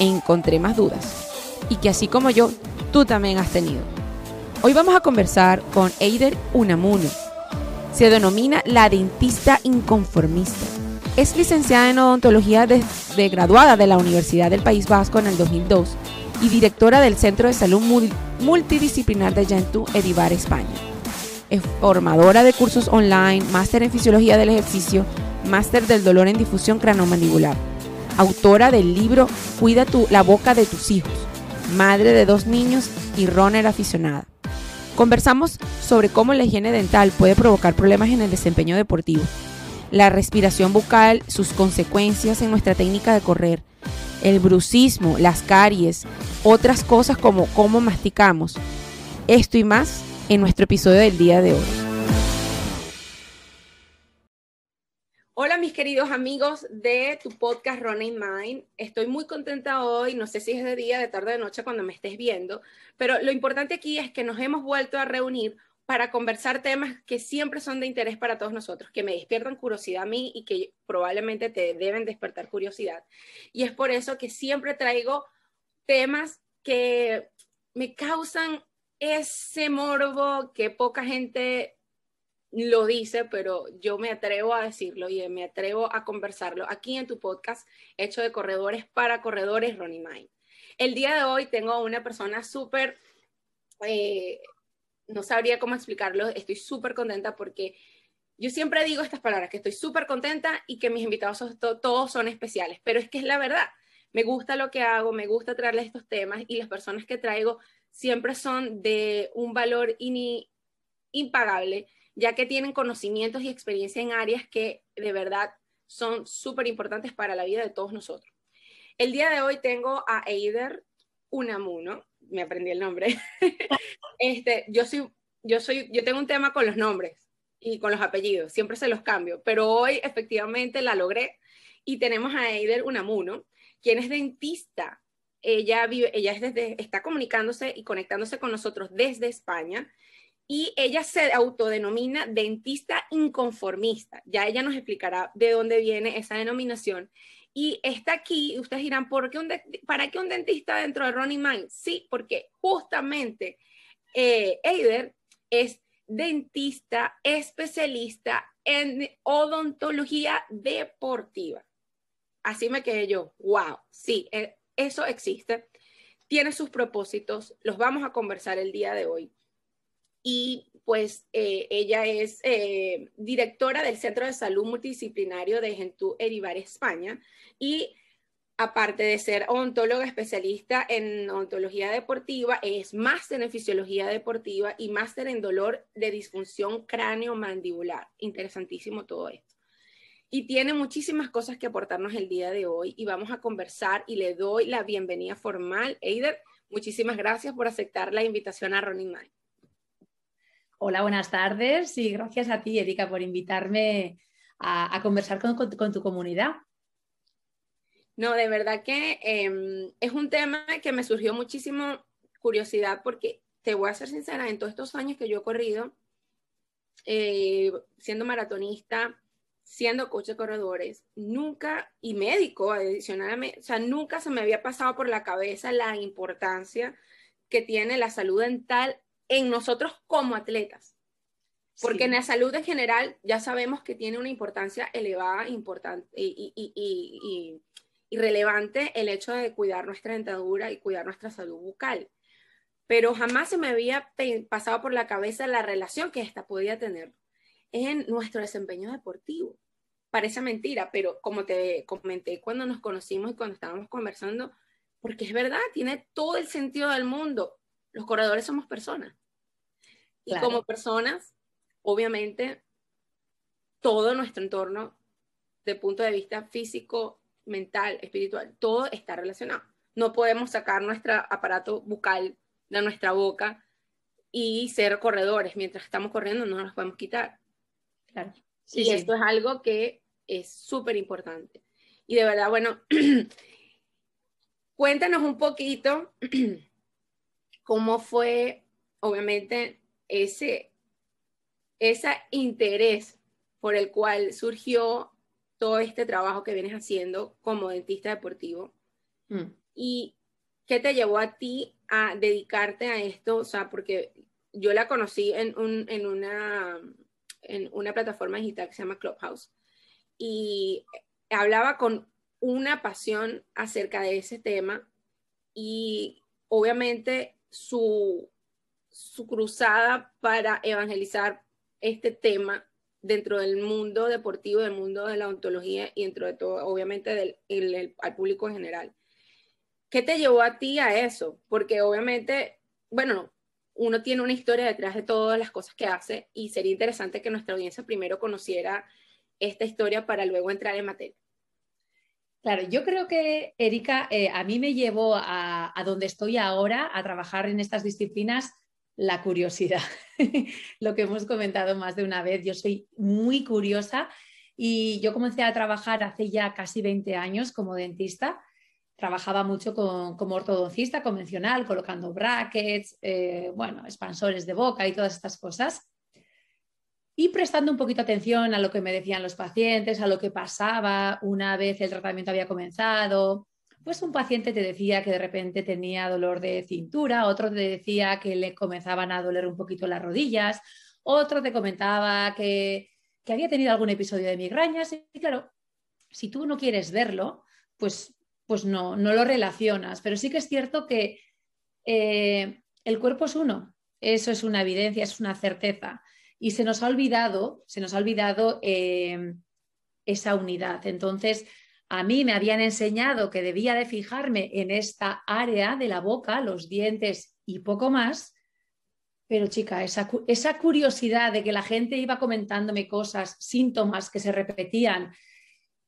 encontré más dudas y que así como yo, tú también has tenido. Hoy vamos a conversar con Eider Unamuno. Se denomina la dentista inconformista. Es licenciada en odontología de, graduada de la Universidad del País Vasco en el 2002 y directora del Centro de Salud Multidisciplinar de Gentú, Edivar, España. Es formadora de cursos online, máster en fisiología del ejercicio, máster del dolor en difusión cranomandibular autora del libro Cuida tu, la boca de tus hijos, madre de dos niños y runner aficionada. Conversamos sobre cómo la higiene dental puede provocar problemas en el desempeño deportivo, la respiración bucal, sus consecuencias en nuestra técnica de correr, el brucismo, las caries, otras cosas como cómo masticamos. Esto y más en nuestro episodio del día de hoy. Queridos amigos de tu podcast Running Mind. Estoy muy contenta hoy, no sé si es de día, de tarde, de noche cuando me estés viendo, pero lo importante aquí es que nos hemos vuelto a reunir para conversar temas que siempre son de interés para todos nosotros, que me despiertan curiosidad a mí y que probablemente te deben despertar curiosidad. Y es por eso que siempre traigo temas que me causan ese morbo que poca gente lo dice, pero yo me atrevo a decirlo y me atrevo a conversarlo aquí en tu podcast hecho de corredores para corredores, Ronnie Mind. El día de hoy tengo a una persona súper, eh, no sabría cómo explicarlo, estoy súper contenta porque yo siempre digo estas palabras, que estoy súper contenta y que mis invitados todos son especiales, pero es que es la verdad. Me gusta lo que hago, me gusta traerles estos temas y las personas que traigo siempre son de un valor impagable ya que tienen conocimientos y experiencia en áreas que de verdad son súper importantes para la vida de todos nosotros. El día de hoy tengo a Eider Unamuno, me aprendí el nombre. este, yo soy, yo soy, yo tengo un tema con los nombres y con los apellidos, siempre se los cambio, pero hoy efectivamente la logré y tenemos a Eider Unamuno, quien es dentista. Ella vive, ella es desde, está comunicándose y conectándose con nosotros desde España y ella se autodenomina dentista inconformista. Ya ella nos explicará de dónde viene esa denominación. Y está aquí, ustedes dirán, ¿por qué un ¿para qué un dentista dentro de Ronnie Mind? Sí, porque justamente eh, Eider es dentista especialista en odontología deportiva. Así me quedé yo, wow, sí, eh, eso existe, tiene sus propósitos, los vamos a conversar el día de hoy y pues eh, ella es eh, directora del Centro de Salud Multidisciplinario de Gentú Erivar, España, y aparte de ser odontóloga especialista en odontología deportiva, es máster en fisiología deportiva y máster en dolor de disfunción cráneo-mandibular. Interesantísimo todo esto. Y tiene muchísimas cosas que aportarnos el día de hoy y vamos a conversar y le doy la bienvenida formal. Eider, muchísimas gracias por aceptar la invitación a Running Mind. Hola, buenas tardes y gracias a ti, Erika, por invitarme a, conversar con, tu comunidad. No, de verdad que em, es un tema que me surgió muchísimo curiosidad porque te voy a ser sincera, en todos estos años que yo he corrido, eh, siendo maratonista, siendo coach de corredores, nunca, y médico adicionalmente, o sea, nunca se me había pasado por la cabeza la importancia que tiene la salud dental en nosotros como atletas. Porque en la salud en general ya sabemos que tiene una importancia elevada importante y, y, relevante el hecho de cuidar nuestra dentadura y cuidar nuestra salud bucal. Pero jamás se me había pasado por la cabeza la relación que esta podía tener en nuestro desempeño deportivo. Parece mentira, pero como te comenté cuando nos conocimos y cuando estábamos conversando, porque es verdad, tiene todo el sentido del mundo. Los corredores somos personas. Y como personas, obviamente, todo nuestro entorno, de punto de vista físico, mental, espiritual, todo está relacionado. no podemos sacar nuestro aparato bucal de nuestra boca y ser corredores. Mientras estamos corriendo no nos podemos quitar. Claro. y esto es algo que es súper importante. Y de verdad, bueno, cuéntanos un poquito cómo fue, obviamente, ese, ese interés por el cual surgió todo este trabajo que vienes haciendo como dentista deportivo. Mm. ¿Y qué te llevó a ti a dedicarte a esto? O sea, porque yo la conocí en, en, una, en una plataforma digital que se llama Clubhouse y hablaba con una pasión acerca de ese tema y obviamente su, su cruzada para evangelizar este tema dentro del mundo deportivo, del mundo de la ontología y dentro de todo, obviamente, del, al público en general. ¿Qué te llevó a ti a eso? Porque obviamente, bueno, uno tiene una historia detrás de todas las cosas que hace y sería interesante que nuestra audiencia primero conociera esta historia para luego entrar en materia. Claro, yo creo que, Erika, eh, a mí me llevó a, donde estoy ahora, a trabajar en estas disciplinas, la curiosidad. Lo que hemos comentado más de una vez, yo soy muy curiosa y yo comencé a trabajar hace ya casi 20 años como dentista. Trabajaba mucho como ortodoncista convencional, colocando brackets, eh, bueno, expansores de boca y todas estas cosas. Y prestando un poquito atención a lo que me decían los pacientes, a lo que pasaba una vez el tratamiento había comenzado, pues un paciente te decía que de repente tenía dolor de cintura, otro te decía que le comenzaban a doler un poquito las rodillas, otro te comentaba que, había tenido algún episodio de migrañas. Y claro, si tú no quieres verlo, pues, pues no, no lo relacionas, pero sí que es cierto que eh, el cuerpo es uno, eso es una evidencia, es una certeza y se nos ha olvidado, se nos ha olvidado eh, esa unidad. Entonces, a mí me habían enseñado que debía de fijarme en esta área de la boca, los dientes y poco más, pero chica, esa, esa curiosidad de que la gente iba comentándome cosas, síntomas que se repetían,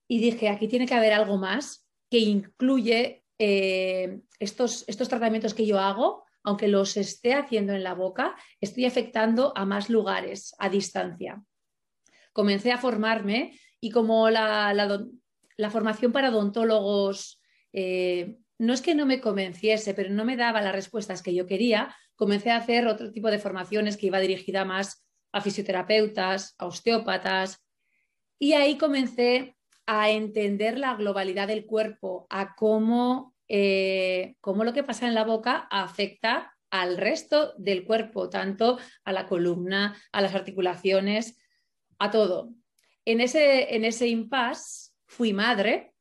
y dije, aquí tiene que haber algo más que incluye eh, estos, estos tratamientos que yo hago, aunque los esté haciendo en la boca, estoy afectando a más lugares a distancia. Comencé a formarme y como la, la, formación para odontólogos eh, no es que no me convenciese, pero no me daba las respuestas que yo quería, comencé a hacer otro tipo de formaciones que iba dirigida más a fisioterapeutas, a osteópatas, y ahí comencé a entender la globalidad del cuerpo, a cómo, eh, cómo lo que pasa en la boca afecta al resto del cuerpo, tanto a la columna, a las articulaciones, a todo. En ese, en ese impasse fui madre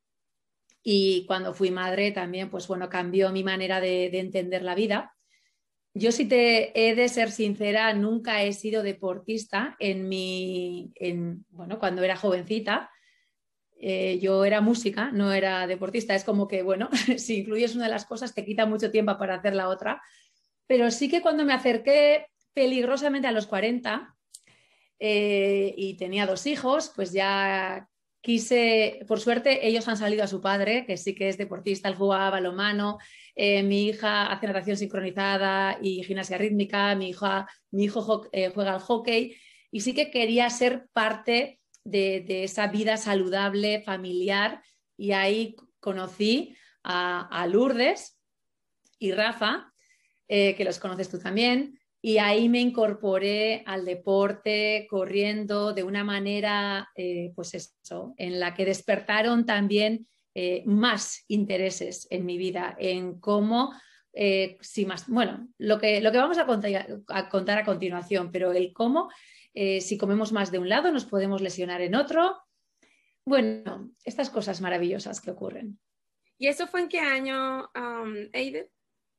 y cuando fui madre también, pues bueno, cambió mi manera de, entender la vida. Yo si te he de ser sincera, nunca he sido deportista en mi, en, bueno, cuando era jovencita. Eh, yo era música, no era deportista. Es como que, bueno, si incluyes una de las cosas, te quita mucho tiempo para hacer la otra. Pero sí que cuando me acerqué peligrosamente a los 40 eh, y tenía dos hijos, pues ya quise, por suerte, ellos han salido a su padre, que sí que es deportista, él jugaba balomano, eh, mi hija hace natación sincronizada y gimnasia rítmica, mi, hija, mi hijo juega al hockey y sí que quería ser parte de, esa vida saludable, familiar. Y ahí conocí a, Lourdes y Rafa, eh, que los conoces tú también, y ahí me incorporé al deporte corriendo de una manera, eh, pues eso, en la que despertaron también eh, más intereses en mi vida, en cómo, eh, si más, bueno, lo que, lo que vamos a contar, a contar a continuación, pero el cómo, si comemos más de un lado, nos podemos lesionar en otro. Bueno, estas cosas maravillosas que ocurren. ¿Y eso fue en qué año, um,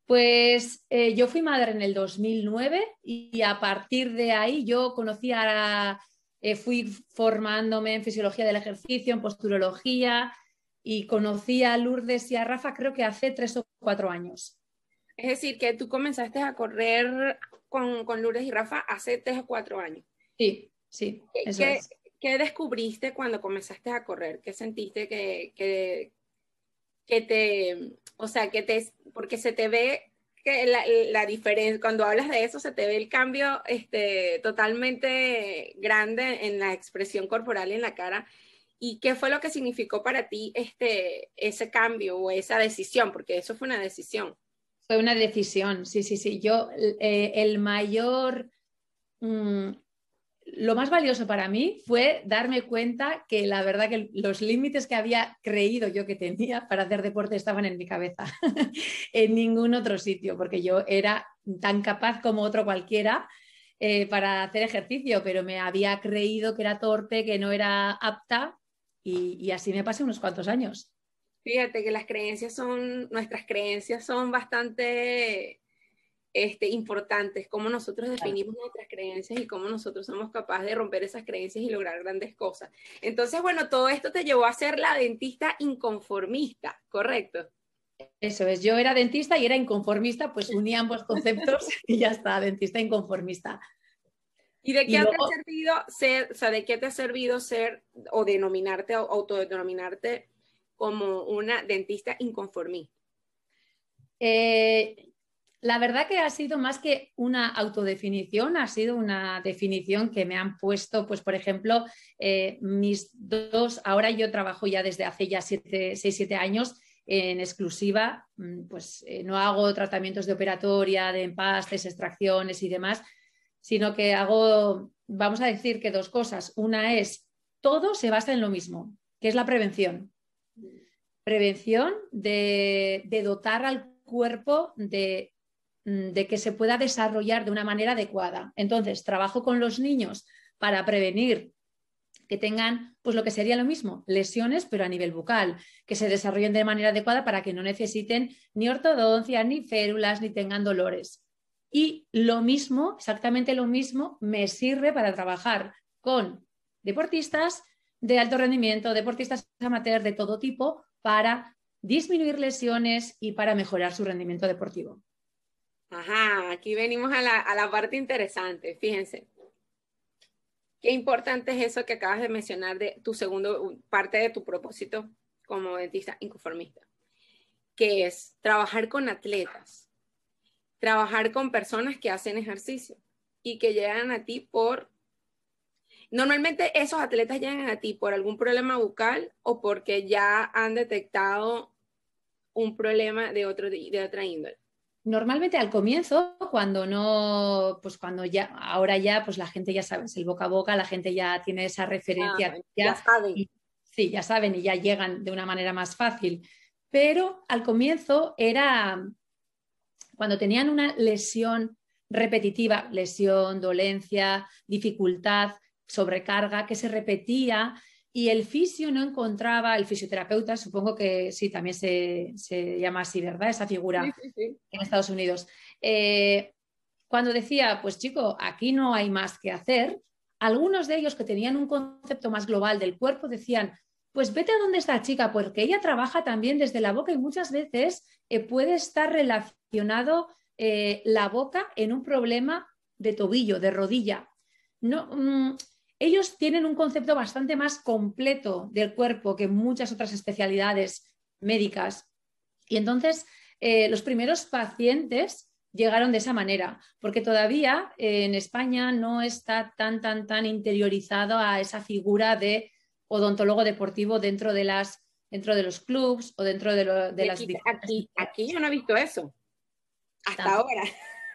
pues eh, yo fui madre en el 2009 y a partir de ahí yo conocí a, eh, fui formándome en fisiología del ejercicio, en posturología y conocí a Lourdes y a Rafa creo que hace tres o cuatro años. Es decir, que tú comenzaste a correr con, Lourdes y Rafa hace tres o cuatro años. Sí, sí. ¿Qué, ¿Qué, descubriste cuando comenzaste a correr? ¿Qué sentiste que, que te, o sea, que te, porque se te ve que la, la, diferencia, cuando hablas de eso, se te ve el cambio este, totalmente grande en la expresión corporal y en la cara. ¿Y qué fue lo que significó para ti este, ese cambio o esa decisión? Porque eso fue una decisión. Fue una decisión, sí, sí, sí. Yo, eh, el mayor, mm, lo más valioso para mí fue darme cuenta que la verdad que los límites que había creído yo que tenía para hacer deporte estaban en mi cabeza, en ningún otro sitio, porque yo era tan capaz como otro cualquiera eh, para hacer ejercicio, pero me había creído que era torpe, que no era apta y, y así me pasé unos cuantos años. Fíjate que las creencias son, nuestras creencias son bastante este, importantes, cómo nosotros definimos nuestras creencias y cómo nosotros somos capaces de romper esas creencias y lograr grandes cosas. Entonces, bueno, todo esto te llevó a ser la dentista inconformista, ¿correcto? Eso es, yo era dentista y era inconformista, pues uní ambos conceptos y ya está, dentista inconformista. ¿Y de qué te ha servido ser, o sea, de qué te ha servido ser o denominarte, o autodenominarte como una dentista inconformista? Eh, la verdad que ha sido más que una autodefinición, ha sido una definición que me han puesto, pues por ejemplo, eh, mis dos, ahora yo trabajo ya desde hace ya 6, 7 años en exclusiva, mm, pues eh, no hago tratamientos de operatoria, de empastes, extracciones y demás, sino que hago, vamos a decir que dos cosas. Una es, todo se basa en lo mismo, que es la prevención. Prevención de, dotar al cuerpo de, de que se pueda desarrollar de una manera adecuada. Entonces, trabajo con los niños para prevenir que tengan, pues lo que sería lo mismo, lesiones, pero a nivel bucal, que se desarrollen de manera adecuada para que no necesiten ni ortodoncia, ni férulas, ni tengan dolores. Y lo mismo, exactamente lo mismo, me sirve para trabajar con deportistas de alto rendimiento, deportistas amateur de todo tipo, para disminuir lesiones y para mejorar su rendimiento deportivo. Ajá, aquí venimos a la, parte interesante, fíjense. Qué importante es eso que acabas de mencionar de tu segundo, parte de tu propósito como dentista inconformista, que es trabajar con atletas trabajar con personas que hacen ejercicio y que llegan a ti por... Normalmente esos atletas llegan a ti por algún problema bucal o porque ya han detectado un problema de, otro, de otra índole. Normalmente al comienzo, cuando no, pues cuando ya, ahora ya, pues la gente ya sabe, es el boca a boca, la gente ya tiene esa referencia. Ah, ya, saben. sí, ya saben y ya llegan de una manera más fácil. Pero al comienzo era, cuando tenían una lesión repetitiva, lesión, dolencia, dificultad, sobrecarga, que se repetía y el fisio no encontraba, el fisioterapeuta, supongo que sí, también se, llama así, ¿verdad? Esa figura en Estados Unidos. Eh, cuando decía, pues chico, aquí no hay más que hacer, algunos de ellos que tenían un concepto más global del cuerpo decían, pues vete a donde está chica, porque ella trabaja también desde la boca y muchas veces eh, puede estar relacionado eh, la boca en un problema de tobillo, de rodilla. No, mm, ellos tienen un concepto bastante más completo del cuerpo que muchas otras especialidades médicas. Y entonces eh, los primeros pacientes llegaron de esa manera, porque todavía en España no está tan, tan, tan interiorizado a esa figura de odontólogo deportivo dentro de las dentro de los clubs o dentro de, las aquí, aquí, yo no he visto eso. Hasta ahora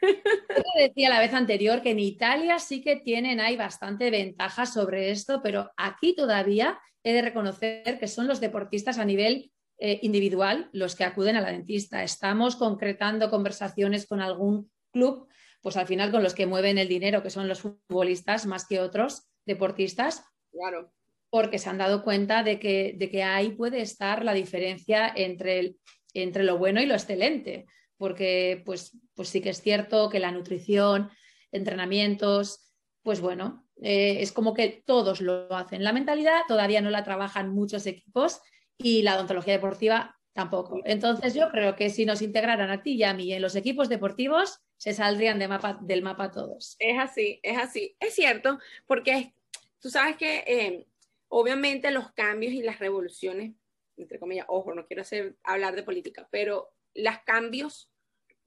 yo decía la vez anterior que en Italia sí que tienen hay bastante ventaja sobre esto pero aquí todavía he de reconocer que son los deportistas a nivel eh, individual los que acuden a la dentista. Estamos concretando conversaciones con algún club pues al final con los que mueven el dinero que son los futbolistas más que otros deportistas claro. porque se han dado cuenta de que, de que ahí puede estar la diferencia entre, entre lo bueno y lo excelente, porque pues, pues sí que es cierto que la nutrición, entrenamientos, pues bueno, eh, es como que todos lo hacen. La mentalidad todavía no la trabajan muchos equipos y la odontología deportiva tampoco. Entonces yo creo que si nos integraran a ti y a mí en los equipos deportivos, se saldrían de mapa, del mapa todos. Es así, es así. Es cierto, porque tú sabes que eh, Obviamente los cambios y las revoluciones entre comillas, ojo, no quiero hacer, hablar de política, pero los cambios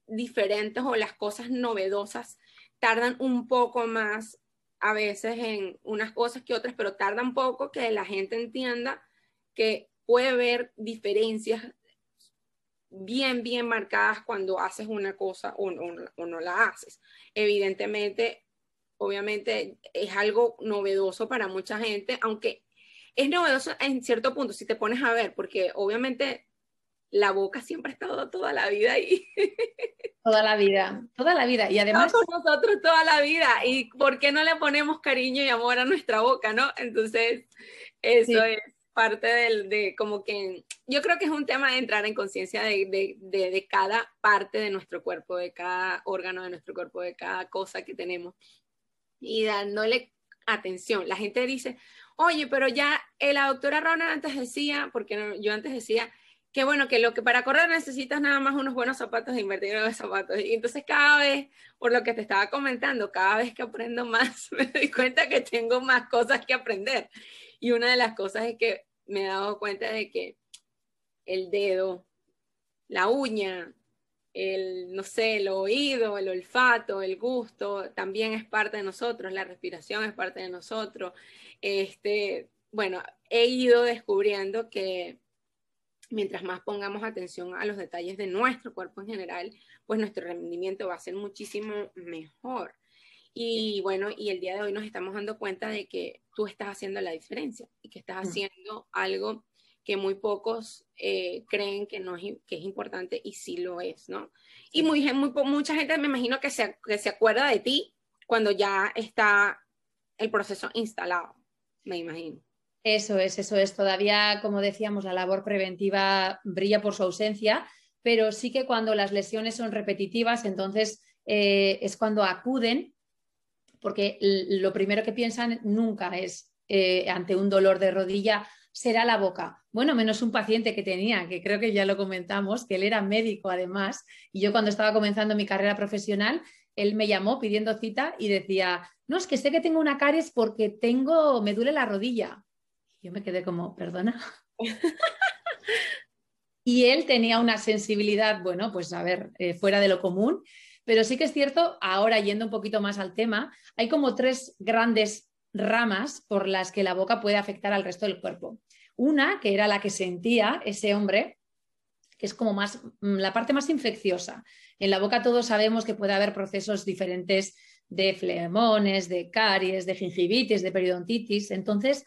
diferentes o las cosas novedosas tardan un poco más a veces en unas cosas que otras, pero tarda un poco que la gente entienda que puede haber diferencias bien, bien marcadas cuando haces una cosa o no, la haces. Evidentemente, obviamente es algo novedoso para mucha gente, aunque es novedoso en cierto punto, si te pones a ver, porque obviamente la boca siempre ha estado toda la vida ahí. Toda la vida, toda la vida. Y además... nosotros toda la vida. ¿Y por qué no le ponemos cariño y amor a nuestra boca, no? Entonces, eso es parte del, de como que, yo creo que es un tema de entrar en conciencia de, de, de, cada parte de nuestro cuerpo, de cada órgano de nuestro cuerpo, de cada cosa que tenemos y dándole atención. La gente dice, oye, pero ya la doctora Ronald antes decía, porque yo antes decía, que bueno, que lo que para correr necesitas nada más unos buenos zapatos e invertir en los zapatos. Y entonces cada vez, por lo que te estaba comentando, cada vez que aprendo más, me doy cuenta que tengo más cosas que aprender. Y una de las cosas es que me he dado cuenta de que el dedo, la uña, el, no sé, el oído, el olfato, el gusto, también es parte de nosotros, la respiración es parte de nosotros. Este, bueno, he ido descubriendo que mientras más pongamos atención a los detalles de nuestro cuerpo en general, pues nuestro rendimiento va a ser muchísimo mejor. Y bueno, y el día de hoy nos estamos dando cuenta de que tú estás haciendo la diferencia y que estás haciendo algo que muy pocos eh, creen que, no es, que es importante y sí lo es, ¿no? Y muy, muy, mucha gente me imagino que se, que se acuerda de ti cuando ya está el proceso instalado, me imagino. Eso es, eso es. Todavía, como decíamos, la labor preventiva brilla por su ausencia, pero sí que cuando las lesiones son repetitivas, entonces eh, es cuando acuden, porque lo primero que piensan nunca es eh, ante un dolor de rodilla, será la boca. Bueno, menos un paciente que tenía, que creo que ya lo comentamos, que él era médico además, y yo cuando estaba comenzando mi carrera profesional, él me llamó pidiendo cita y decía, no, es que sé que tengo una caries porque tengo, me duele la rodilla. Yo me quedé como, perdona. y él tenía una sensibilidad, bueno, pues a ver, eh, fuera de lo común, pero sí que es cierto, ahora yendo un poquito más al tema, hay como tres grandes ramas por las que la boca puede afectar al resto del cuerpo. Una, que era la que sentía ese hombre, que es como más mm, la parte más infecciosa. En la boca todos sabemos que puede haber procesos diferentes de flemones, de caries, de gingivitis, de periodontitis. Entonces,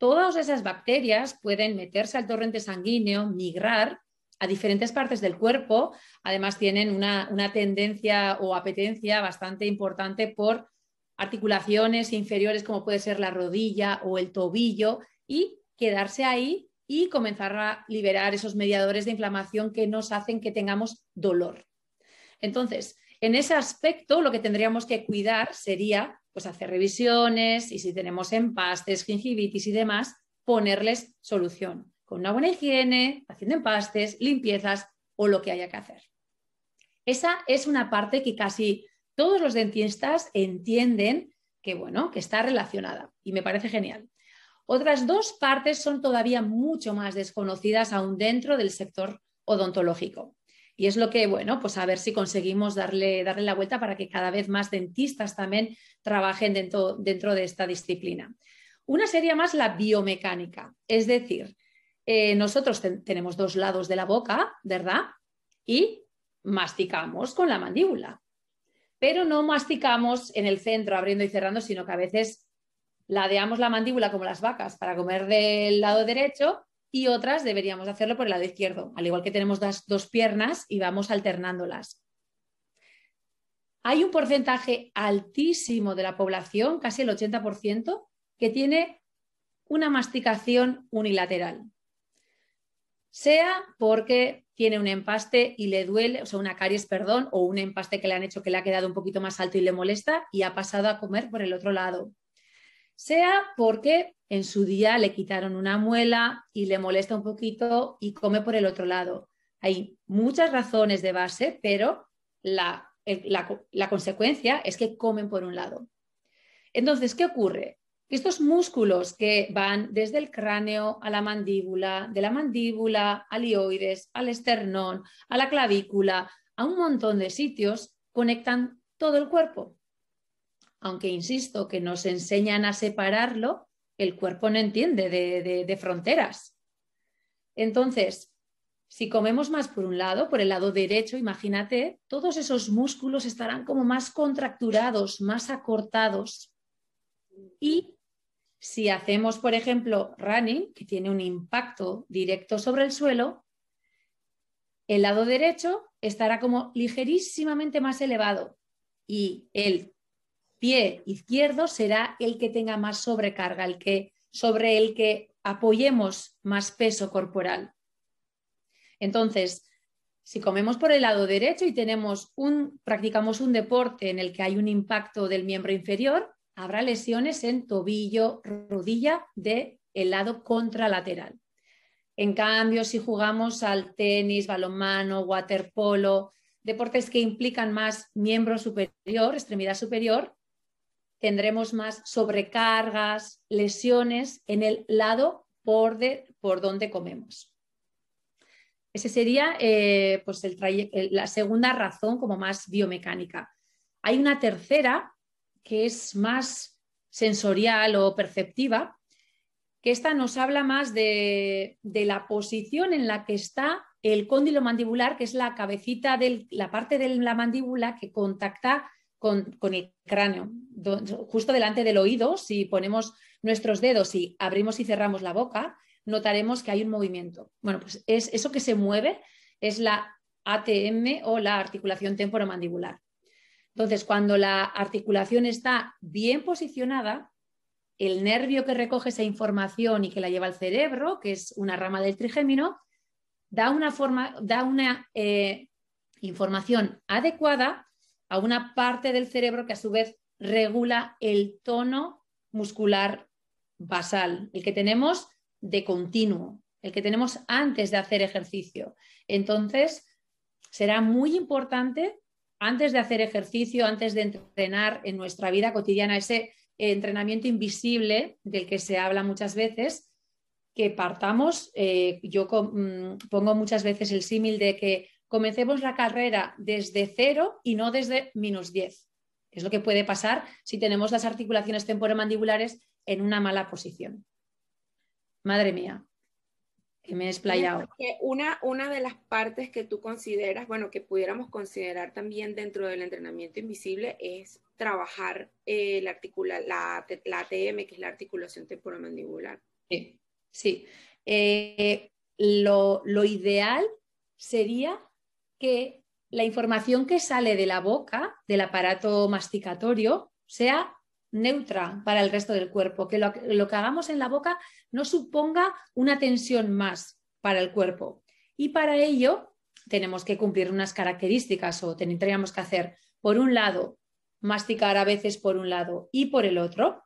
Todas esas bacterias pueden meterse al torrente sanguíneo, migrar a diferentes partes del cuerpo. Además, tienen una, tendencia o apetencia bastante importante por articulaciones inferiores como puede ser la rodilla o el tobillo y quedarse ahí y comenzar a liberar esos mediadores de inflamación que nos hacen que tengamos dolor. Entonces, en ese aspecto, lo que tendríamos que cuidar sería pues hacer revisiones y si tenemos empastes, gingivitis y demás, ponerles solución con una buena higiene, haciendo empastes, limpiezas o lo que haya que hacer. Esa es una parte que casi todos los dentistas entienden que bueno, que está relacionada y me parece genial. Otras dos partes son todavía mucho más desconocidas aún dentro del sector odontológico. Y es lo que, bueno, pues a ver si conseguimos darle, darle la vuelta para que cada vez más dentistas también trabajen dentro, dentro de esta disciplina. Una sería más la biomecánica, es decir, eh, nosotros tenemos dos lados de la boca, ¿verdad? Y masticamos con la mandíbula, pero no masticamos en el centro abriendo y cerrando, sino que a veces ladeamos la mandíbula como las vacas para comer del lado derecho y otras deberíamos hacerlo por el lado izquierdo, al igual que tenemos las dos piernas y vamos alternándolas. Hay un porcentaje altísimo de la población, casi el 80%, que tiene una masticación unilateral. Sea porque tiene un empaste y le duele, o sea, una caries, perdón, o un empaste que le han hecho que le ha quedado un poquito más alto y le molesta y ha pasado a comer por el otro lado. Sea porque en su día le quitaron una muela y le molesta un poquito y come por el otro lado. Hay muchas razones de base, pero la, la, consecuencia es que comen por un lado. Entonces, ¿qué ocurre? Estos músculos que van desde el cráneo a la mandíbula, de la mandíbula al ioides, al esternón, a la clavícula, a un montón de sitios, conectan todo el cuerpo. Aunque insisto que nos enseñan a separarlo, el cuerpo no entiende de, fronteras. Entonces, si comemos más por un lado, por el lado derecho, imagínate, todos esos músculos estarán como más contracturados, más acortados. Y si hacemos, por ejemplo, running, que tiene un impacto directo sobre el suelo, el lado derecho estará como ligerísimamente más elevado y el pie izquierdo será el que tenga más sobrecarga, el que sobre el que apoyemos más peso corporal. Entonces, si comemos por el lado derecho y tenemos un practicamos un deporte en el que hay un impacto del miembro inferior, habrá lesiones en tobillo, rodilla del el lado contralateral. En cambio, si jugamos al tenis, balonmano, waterpolo, deportes que implican más miembro superior, extremidad superior, tendremos más sobrecargas, lesiones en el lado por, por donde comemos. Esa sería eh, pues la segunda razón como más biomecánica. Hay una tercera que es más sensorial o perceptiva, que esta nos habla más de, la posición en la que está el cóndilo mandibular, que es la cabecita de la parte de la mandíbula que contacta con, el cráneo. Justo delante del oído, si ponemos nuestros dedos y abrimos y cerramos la boca, notaremos que hay un movimiento. Bueno, pues es eso que se mueve es la ATM o la articulación temporomandibular. Entonces, cuando la articulación está bien posicionada, el nervio que recoge esa información y que la lleva al cerebro, que es una rama del trigémino, da una, forma, da una eh, información adecuada a una parte del cerebro que a su vez regula el tono muscular basal, el que tenemos de continuo, el que tenemos antes de hacer ejercicio. Entonces, será muy importante antes de hacer ejercicio, antes de entrenar en nuestra vida cotidiana, ese entrenamiento invisible del que se habla muchas veces, que partamos, eh, yo mm, pongo muchas veces el símil de que comencemos la carrera desde cero y no desde menos 10. Es lo que puede pasar si tenemos las articulaciones temporomandibulares en una mala posición. Madre mía, que me he explayado. Una, una de las partes que tú consideras, bueno, que pudiéramos considerar también dentro del entrenamiento invisible es trabajar eh, la, articula, la, la, ATM, que es la articulación temporomandibular. Sí, sí. Eh, lo, lo ideal sería que la información que sale de la boca, del aparato masticatorio, sea neutra para el resto del cuerpo, que lo, que hagamos en la boca no suponga una tensión más para el cuerpo. Y para ello tenemos que cumplir unas características o tendríamos que hacer, por un lado, masticar a veces por un lado y por el otro,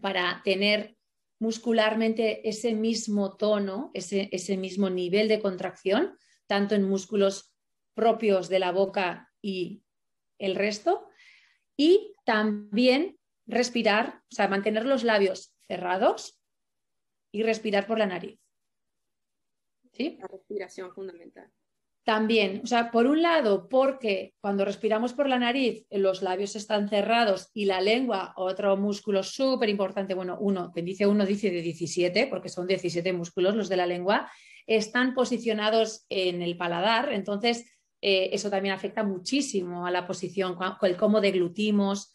para tener muscularmente ese mismo tono, ese, ese mismo nivel de contracción, tanto en músculos propios de la boca y el resto. Y también respirar, o sea, mantener los labios cerrados y respirar por la nariz. ¿Sí? La respiración fundamental. También, o sea, por un lado, porque cuando respiramos por la nariz, los labios están cerrados y la lengua, otro músculo súper importante, bueno, uno, dice uno dice de 17, porque son 17 músculos los de la lengua, están posicionados en el paladar, entonces eh, eso también afecta muchísimo a la posición, el cómo deglutimos,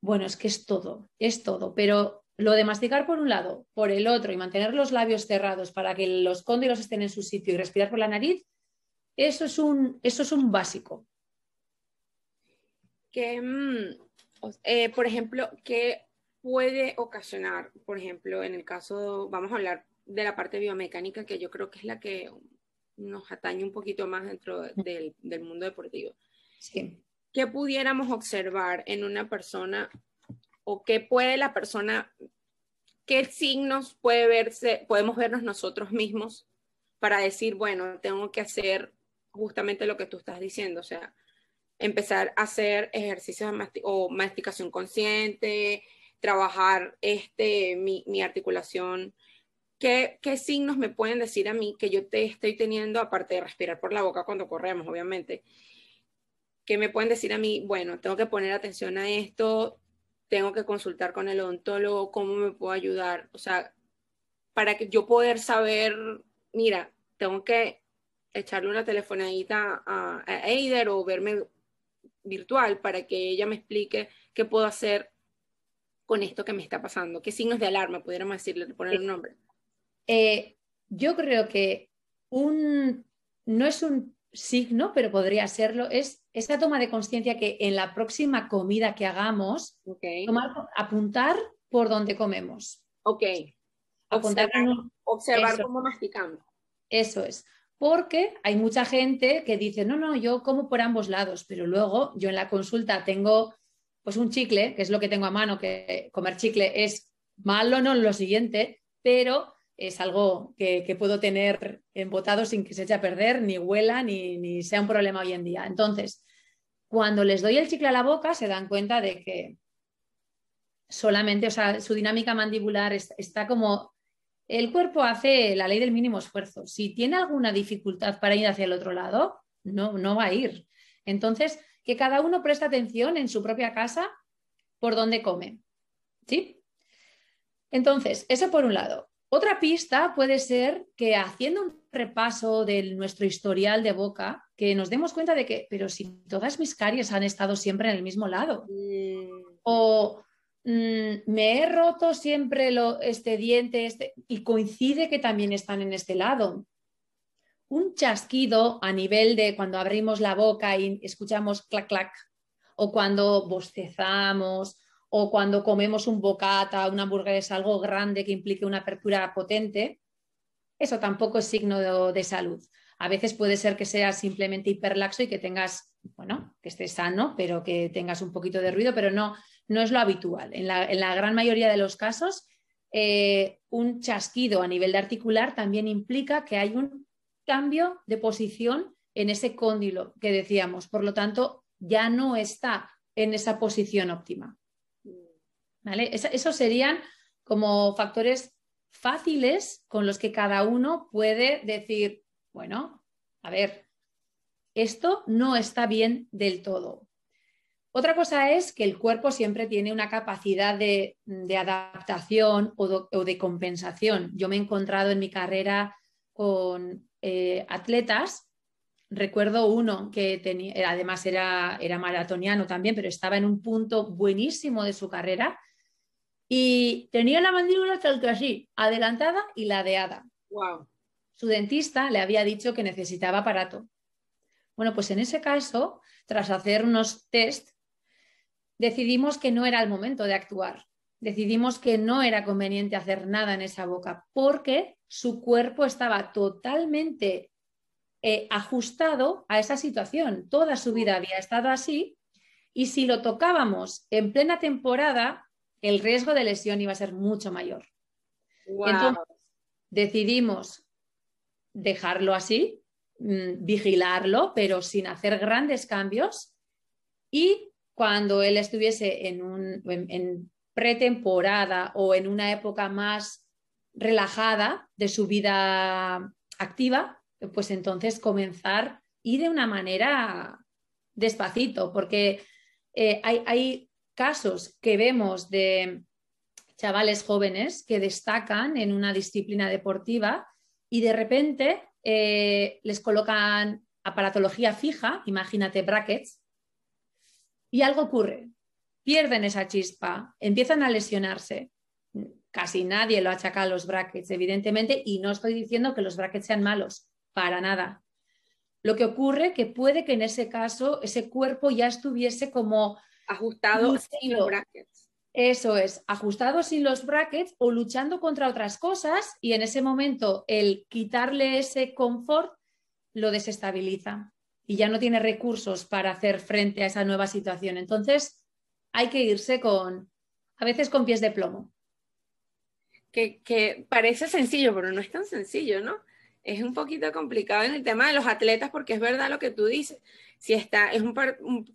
bueno, es que es todo, es todo, pero lo de masticar por un lado, por el otro y mantener los labios cerrados para que los cóndilos estén en su sitio y respirar por la nariz, eso es un, eso es un básico. Que, mm, eh, por ejemplo, ¿qué puede ocasionar, por ejemplo, en el caso, vamos a hablar de la parte biomecánica, que yo creo que es la que nos atañe un poquito más dentro del, del mundo deportivo. Sí. ¿qué pudiéramos observar en una persona o qué puede la persona, qué signos puede verse, podemos vernos nosotros mismos para decir, bueno, tengo que hacer justamente lo que tú estás diciendo, o sea, empezar a hacer ejercicios o masticación consciente, trabajar este, mi, mi articulación. ¿Qué, ¿Qué, signos me pueden decir a mí que yo te estoy teniendo, aparte de respirar por la boca cuando corremos, obviamente? ¿Qué me pueden decir a mí? Bueno, tengo que poner atención a esto, tengo que consultar con el odontólogo, cómo me puedo ayudar. O sea, para que yo poder saber, mira, tengo que echarle una telefonadita a, a Eider o verme virtual para que ella me explique qué puedo hacer con esto que me está pasando? ¿Qué signos de alarma pudiéramos decirle, poner un nombre? Eh, yo creo que un, no es un signo, pero podría serlo, es esa toma de conciencia que en la próxima comida que hagamos, apuntar por donde comemos. Ok. Apuntar observar, cómo masticamos. Eso es. Porque hay mucha gente que dice, no, no, yo como por ambos lados, pero luego yo en la consulta tengo pues un chicle, que es lo que tengo a mano, que comer chicle es malo, no lo siguiente, pero es algo que, puedo tener embotado sin que se eche a perder, ni huela, ni, sea un problema hoy en día. Entonces, cuando les doy el chicle a la boca, se dan cuenta de que solamente, o sea, su dinámica mandibular está, como el cuerpo hace la ley del mínimo esfuerzo. Si tiene alguna dificultad para ir hacia el otro lado, no, no va a ir. Entonces, que cada uno preste atención en su propia casa por dónde come. ¿Sí? Entonces, eso por un lado. Otra pista puede ser que haciendo un repaso de nuestro historial de boca, que nos demos cuenta de que, pero si todas mis caries han estado siempre en el mismo lado. Mm. O mm, me he roto siempre este diente este, y coincide que también están en este lado un chasquido a nivel de cuando abrimos la boca y escuchamos clac, clac, o cuando bostezamos, o cuando comemos un bocata, una hamburguesa, algo grande que implique una apertura potente, eso tampoco es signo de, salud. A veces puede ser que seas simplemente hiperlaxo y que tengas, bueno, que estés sano, pero que tengas un poquito de ruido, pero no, no es lo habitual. En la, gran mayoría de los casos, eh, un chasquido a nivel de articular también implica que hay un cambio de posición en ese cóndilo que decíamos. Por lo tanto, ya no está en esa posición óptima. ¿Vale? esos serían como factores fáciles con los que cada uno puede decir, bueno, a ver, esto no está bien del todo. Otra cosa es que el cuerpo siempre tiene una capacidad de, adaptación o de, compensación. Yo me he encontrado en mi carrera con eh, atletas. Recuerdo uno que tenía, además era, era maratoniano también, pero estaba en un punto buenísimo de su carrera y tenía la mandíbula tal que así, adelantada y ladeada. Wow. Su dentista le había dicho que necesitaba aparato. Bueno, pues en ese caso, tras hacer unos test, decidimos que no era el momento de actuar. Decidimos que no era conveniente hacer nada en esa boca porque su cuerpo estaba totalmente eh, ajustado a esa situación. Toda su vida había estado así y si lo tocábamos en plena temporada, el riesgo de lesión iba a ser mucho mayor. Entonces, decidimos dejarlo así, mm, vigilarlo, pero sin hacer grandes cambios. Y cuando él estuviese en, un, en pretemporada o en una época más relajada de su vida activa, pues entonces comenzar y de una manera despacito, porque eh, hay, casos que vemos de chavales jóvenes que destacan en una disciplina deportiva y de repente eh, les colocan aparatología fija, imagínate brackets, y algo ocurre, pierden esa chispa, empiezan a lesionarse casi nadie lo achaca a los brackets, evidentemente, y no estoy diciendo que los brackets sean malos, para nada. Lo que ocurre que puede que en ese caso ese cuerpo ya estuviese como ajustado sin los brackets. Eso es, ajustado sin los brackets o luchando contra otras cosas y en ese momento el quitarle ese confort lo desestabiliza y ya no tiene recursos para hacer frente a esa nueva situación. Entonces hay que irse con, a veces con pies de plomo que, parece sencillo, pero no es tan sencillo, ¿no? Es un poquito complicado en el tema de los atletas porque es verdad lo que tú dices. Si está, es un,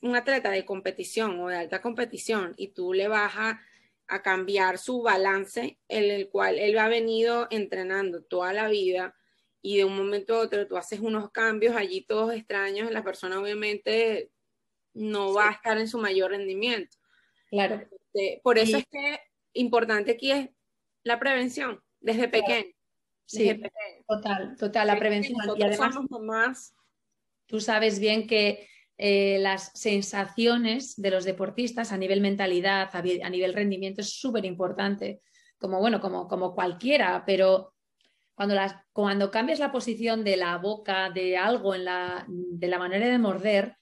un, atleta de competición o de alta competición y tú le bajas a cambiar su balance en el cual él ha venido entrenando toda la vida y de un momento a otro tú haces unos cambios allí todos extraños, la persona obviamente no va a estar en su mayor rendimiento. Claro. Este, por eso es que importante aquí es la prevención desde pequeño. Sí, total, total, la prevención. Y además, más tú sabes bien que eh, las sensaciones de los deportistas a nivel mentalidad, a, nivel rendimiento es súper importante, como bueno, como, como cualquiera, pero cuando, las, cuando cambias la posición de la boca, de algo, en la, de la manera de morder,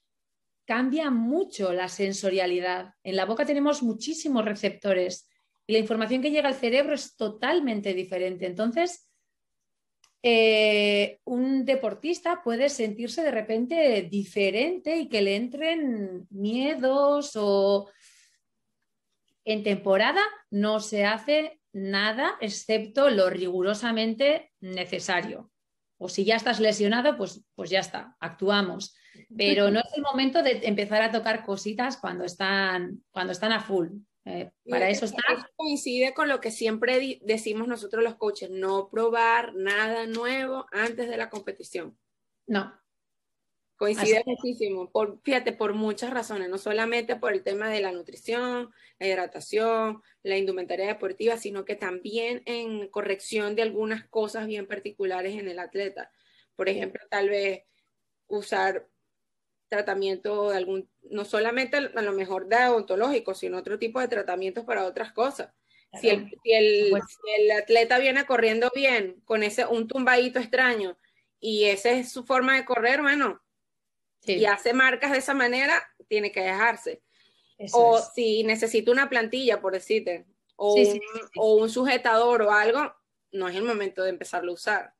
cambia mucho la sensorialidad. En la boca tenemos muchísimos receptores y la información que llega al cerebro es totalmente diferente. Entonces, eh, un deportista puede sentirse de repente diferente y que le entren miedos o en temporada no se hace nada excepto lo rigurosamente necesario. O si ya estás lesionado, pues, pues ya está, actuamos. Pero no es el momento de empezar a tocar cositas cuando están, cuando están a full. Eh, para eso está. coincide con lo que siempre decimos nosotros los coaches, no probar nada nuevo antes de la competición. No. Coincide muchísimo, por, fíjate, por muchas razones, no solamente por el tema de la nutrición, la hidratación, la indumentaria deportiva, sino que también en corrección de algunas cosas bien particulares en el atleta. Por ejemplo, tal vez usar tratamiento de algún, no solamente a lo mejor de odontológico, sino otro tipo de tratamientos para otras cosas. Si, el, el, atleta viene corriendo bien, con ese un tumbadito extraño, y esa es su forma de correr, bueno, y hace marcas de esa manera, tiene que dejarse. o si necesita una plantilla, por decirte, o, un, o un sujetador o algo, no es el momento de empezarlo a usar.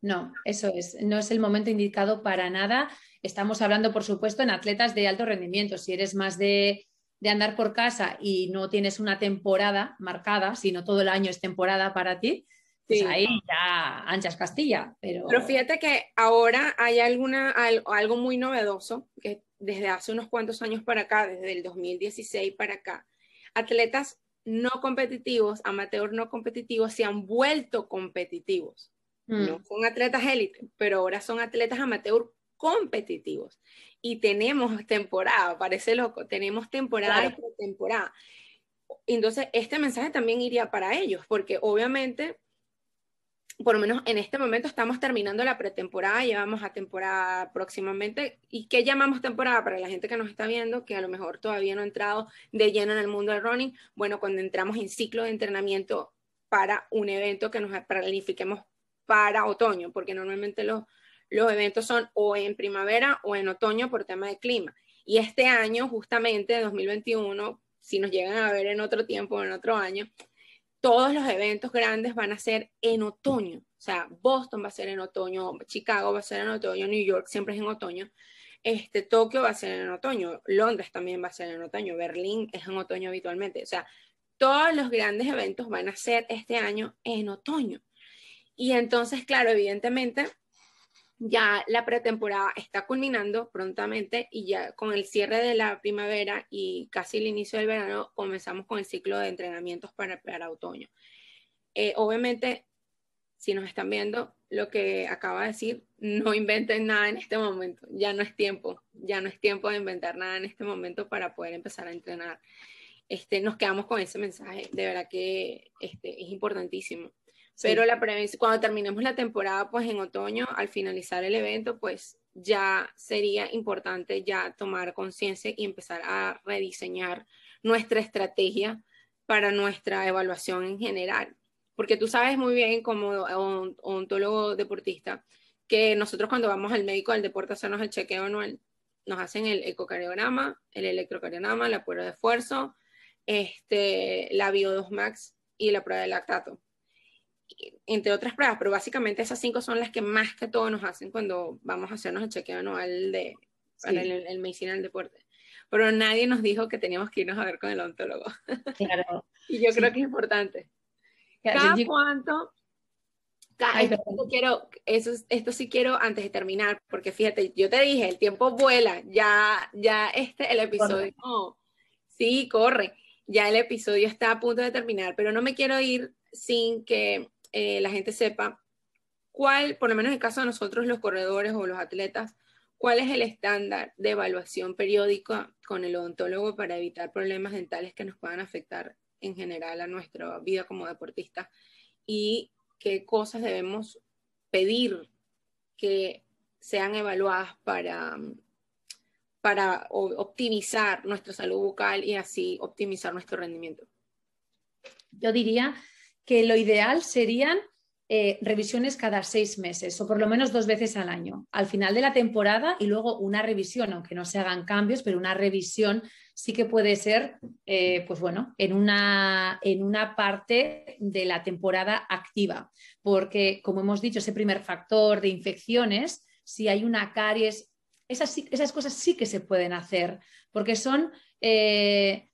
No, eso es, no es el momento indicado para nada. Estamos hablando, por supuesto, en atletas de alto rendimiento. Si eres más de, andar por casa y no tienes una temporada marcada, sino todo el año es temporada para ti, pues ahí ya anchas Castilla. Pero... pero fíjate que ahora hay alguna, algo muy novedoso, que desde hace unos cuantos años para acá, desde el 2016 para acá, atletas no competitivos, amateur no competitivos, se han vuelto competitivos. No mm. son atletas élite, pero ahora son atletas amateur competitivos. Y tenemos temporada, parece loco, tenemos temporada y temporada. Entonces, este mensaje también iría para ellos, porque obviamente, por lo menos en este momento estamos terminando la pretemporada, llevamos a temporada próximamente. ¿Y qué llamamos temporada para la gente que nos está viendo, que a lo mejor todavía no ha entrado de lleno en el mundo del running? Bueno, cuando entramos en ciclo de entrenamiento para un evento que nos planifiquemos para otoño, porque normalmente los, eventos son o en primavera o en otoño por tema de clima. Y este año, justamente, 2021, si nos llegan a ver en otro tiempo en otro año, todos los eventos grandes van a ser en otoño. O sea, Boston va a ser en otoño, Chicago va a ser en otoño, New York siempre es en otoño. Este, Tokio va a ser en otoño, Londres también va a ser en otoño, Berlín es en otoño habitualmente. O sea, todos los grandes eventos van a ser este año en otoño. Y entonces, claro, evidentemente, ya la pretemporada está culminando prontamente y ya con el cierre de la primavera y casi el inicio del verano comenzamos con el ciclo de entrenamientos para, otoño. Eh, obviamente, si nos están viendo, lo que acaba de decir, no inventen nada en este momento, ya no es tiempo, ya no es tiempo de inventar nada en este momento para poder empezar a entrenar. Este, nos quedamos con ese mensaje, de verdad que este, es importantísimo. Pero la cuando terminemos la temporada, pues en otoño, al finalizar el evento, pues ya sería importante ya tomar conciencia y empezar a rediseñar nuestra estrategia para nuestra evaluación en general. Porque tú sabes muy bien como odontólogo deportista que nosotros cuando vamos al médico del deporte a hacernos el chequeo anual, nos hacen el ecocardiograma, el electrocardiograma, la prueba de esfuerzo, este, la Bio2 Max y la prueba de lactato entre otras pruebas, pero básicamente esas cinco son las que más que todo nos hacen cuando vamos a hacernos el chequeo anual de, para el, medicina del deporte. Pero nadie nos dijo que teníamos que irnos a ver con el ontólogo. Claro. y yo creo que es importante. Cada cuánto, esto, quiero, eso, esto sí quiero antes de terminar, porque fíjate, yo te dije, el tiempo vuela, ya, ya este, el episodio, sí, corre. ya el episodio está a punto de terminar, pero no me quiero ir sin que eh, la gente sepa cuál, por lo menos en el caso de nosotros los corredores o los atletas, cuál es el estándar de evaluación periódica con el odontólogo para evitar problemas dentales que nos puedan afectar en general a nuestra vida como deportistas y qué cosas debemos pedir que sean evaluadas para, para optimizar nuestra salud bucal y así optimizar nuestro rendimiento. Yo diría que lo ideal serían eh, revisiones cada seis meses o por lo menos dos veces al año, al final de la temporada y luego una revisión, aunque no se hagan cambios, pero una revisión sí que puede ser, eh, pues bueno, en una, en una parte de la temporada activa, porque como hemos dicho, ese primer factor de infecciones, si hay una caries, esas, esas cosas sí que se pueden hacer, porque son... Eh,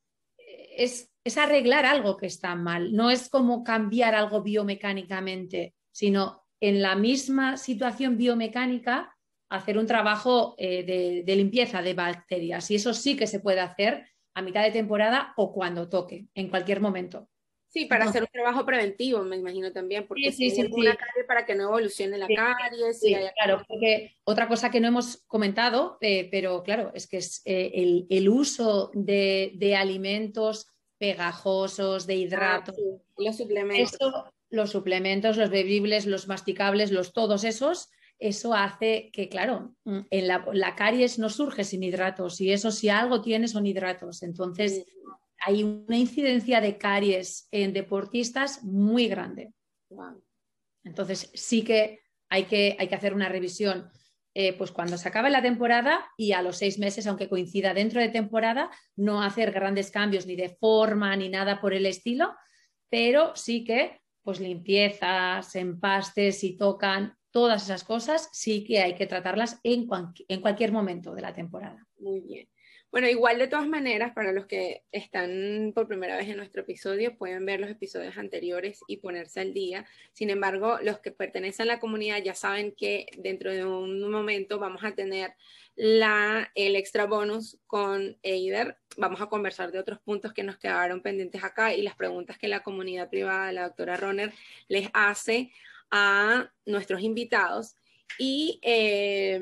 es, es arreglar algo que está mal, no es como cambiar algo biomecánicamente, sino en la misma situación biomecánica hacer un trabajo eh, de, limpieza de bacterias. Y eso sí que se puede hacer a mitad de temporada o cuando toque, en cualquier momento. Sí, para hacer un trabajo preventivo, me imagino también, porque sí, sí, si para que no evolucione la caries. claro, porque otra cosa que no hemos comentado, eh, pero claro, es que es eh, el, uso de, de alimentos pegajosos, de hidrato. Ah, los suplementos. los suplementos, los bebibles, los masticables, los todos esos, eso hace que, claro, mm, en la, caries no surge sin hidratos y eso si algo tiene son hidratos. Entonces, hay una incidencia de caries en deportistas muy grande. Entonces, sí que hay, que hay que hacer una revisión eh, pues cuando se acabe la temporada y a los seis meses, aunque coincida dentro de temporada, no hacer grandes cambios ni de forma ni nada por el estilo, pero sí que pues limpiezas, empastes, si tocan, todas esas cosas, sí que hay que tratarlas en, en cualquier momento de la temporada. Muy bien. Bueno, igual de todas maneras, para los que están por primera vez en nuestro episodio, pueden ver los episodios anteriores y ponerse al día. Sin embargo, los que pertenecen a la comunidad ya saben que dentro de un momento vamos a tener la, el extra bonus con Eider. Vamos a conversar de otros puntos que nos quedaron pendientes acá y las preguntas que la comunidad privada, la doctora Roner, les hace a nuestros invitados. Y eh,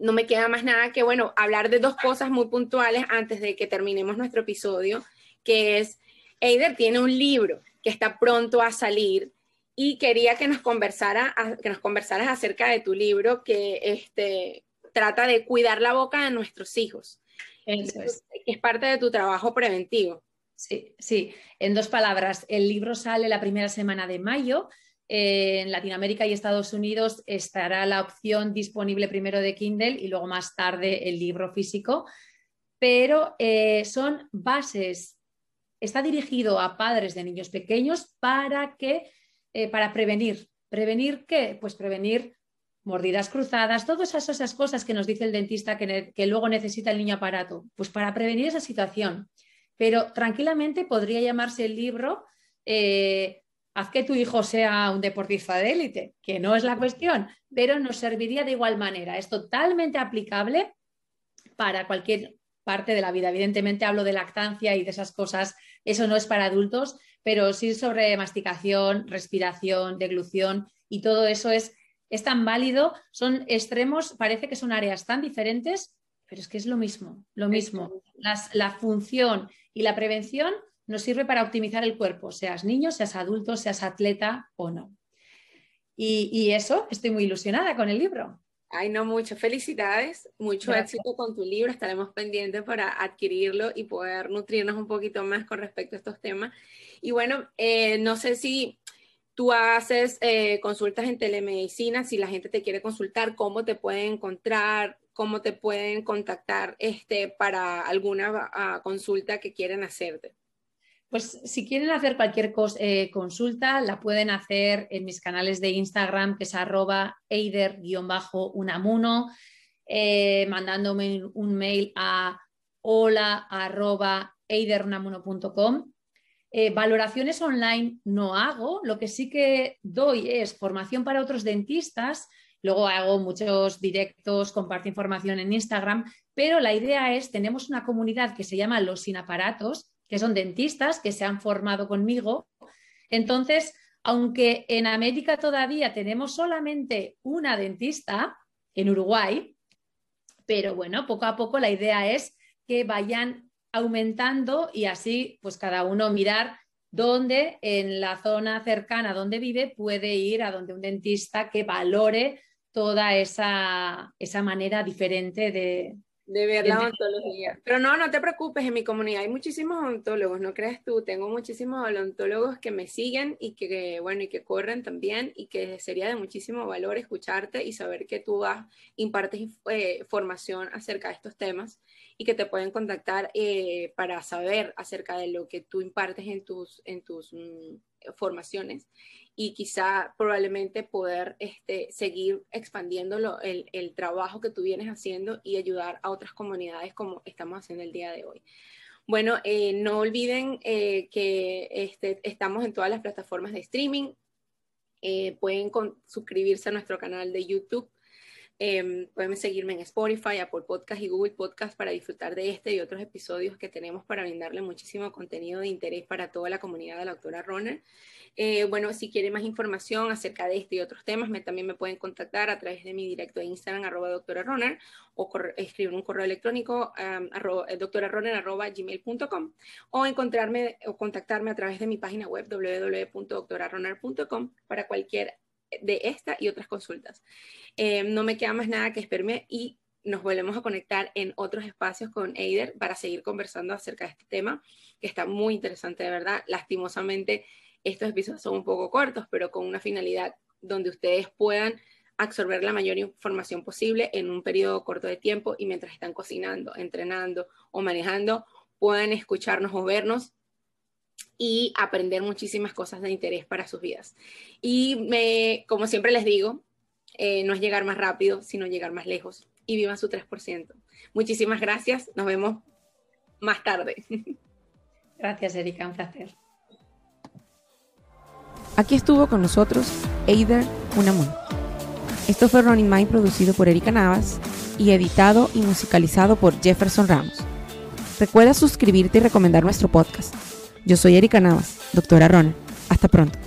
no me queda más nada que, bueno, hablar de dos cosas muy puntuales antes de que terminemos nuestro episodio, que es, Eider tiene un libro que está pronto a salir y quería que nos, conversara, que nos conversaras acerca de tu libro que este, trata de cuidar la boca de nuestros hijos. Eso es. Que es parte de tu trabajo preventivo. Sí, sí. En dos palabras, el libro sale la primera semana de mayo en Latinoamérica y Estados Unidos estará la opción disponible primero de Kindle y luego más tarde el libro físico, pero eh, son bases, está dirigido a padres de niños pequeños para que, eh, para prevenir. ¿Prevenir qué? Pues prevenir mordidas cruzadas, todas esas, cosas que nos dice el dentista que, luego necesita el niño aparato, pues para prevenir esa situación. Pero tranquilamente podría llamarse el libro eh, haz que tu hijo sea un deportista de élite, que no es la cuestión, pero nos serviría de igual manera. Es totalmente aplicable para cualquier parte de la vida. Evidentemente hablo de lactancia y de esas cosas, eso no es para adultos, pero sí sobre masticación, respiración, deglución y todo eso es, es tan válido. Son extremos, parece que son áreas tan diferentes, pero es que es lo mismo, lo mismo. la función y la prevención nos sirve para optimizar el cuerpo, seas niño, seas adulto, seas atleta o no. Y, eso, estoy muy ilusionada con el libro. Ay, no, mucho. Felicidades, mucho éxito con tu libro. Estaremos pendientes para adquirirlo y poder nutrirnos un poquito más con respecto a estos temas. Y bueno, eh, no sé si tú haces eh, consultas en telemedicina, si la gente te quiere consultar, cómo te pueden encontrar, cómo te pueden contactar este, para alguna ah, consulta que quieren hacerte. Pues si quieren hacer cualquier eh, consulta, la pueden hacer en mis canales de Instagram, que es arroba eider-unamuno, eh, mandándome un mail a hola arroba eiderunamuno.com. Eh, valoraciones online no hago, lo que sí que doy es formación para otros dentistas, luego hago muchos directos, comparto información en Instagram, pero la idea es, tenemos una comunidad que se llama Los Sin Aparatos, que son dentistas que se han formado conmigo. Entonces, aunque en América todavía tenemos solamente una dentista, en Uruguay, pero bueno, poco a poco la idea es que vayan aumentando y así pues cada uno mirar dónde en la zona cercana donde vive puede ir a donde un dentista que valore toda esa, esa manera diferente de, de ver la odontología. Pero no, no te preocupes, en mi comunidad hay muchísimos odontólogos, no creas tú, tengo muchísimos odontólogos que me siguen y que, bueno, y que corren también y que sería de muchísimo valor escucharte y saber que tú das, impartes eh, formación acerca de estos temas y que te pueden contactar eh, para saber acerca de lo que tú impartes en tus, en tus mm, formaciones y quizá probablemente poder este, seguir expandiendo el, el, trabajo que tú vienes haciendo y ayudar a otras comunidades como estamos haciendo el día de hoy. Bueno, eh, no olviden eh, que este, estamos en todas las plataformas de streaming. Eh, pueden suscribirse a nuestro canal de YouTube. Em, pueden seguirme en Spotify, Apple Podcast y Google Podcast para disfrutar de este y otros episodios que tenemos para brindarle muchísimo contenido de interés para toda la comunidad de la doctora Roner. Eh, bueno, si quieren más información acerca de este y otros temas, me, también me pueden contactar a través de mi directo de Instagram, arroba doctora Roner, o escribir un correo electrónico, um, arroba, arroba gmail.com, o encontrarme o contactarme a través de mi página web www.doctoraroner.com para cualquier de esta y otras consultas. Eh, no me queda más nada que esperarme y nos volvemos a conectar en otros espacios con Eider para seguir conversando acerca de este tema, que está muy interesante, de verdad. Lastimosamente, estos episodios son un poco cortos, pero con una finalidad donde ustedes puedan absorber la mayor información posible en un periodo corto de tiempo y mientras están cocinando, entrenando o manejando, puedan escucharnos o vernos y aprender muchísimas cosas de interés para sus vidas. Y me, como siempre les digo, eh, no es llegar más rápido, sino llegar más lejos. Y vivan su 3%. Muchísimas gracias. Nos vemos más tarde. Gracias, Erika. Un placer. Aquí estuvo con nosotros Eider Unamun. Esto fue Running Mind producido por Erika Navas y editado y musicalizado por Jefferson Ramos. Recuerda suscribirte y recomendar nuestro podcast. Yo soy Erika Navas, doctora Rona. Hasta pronto.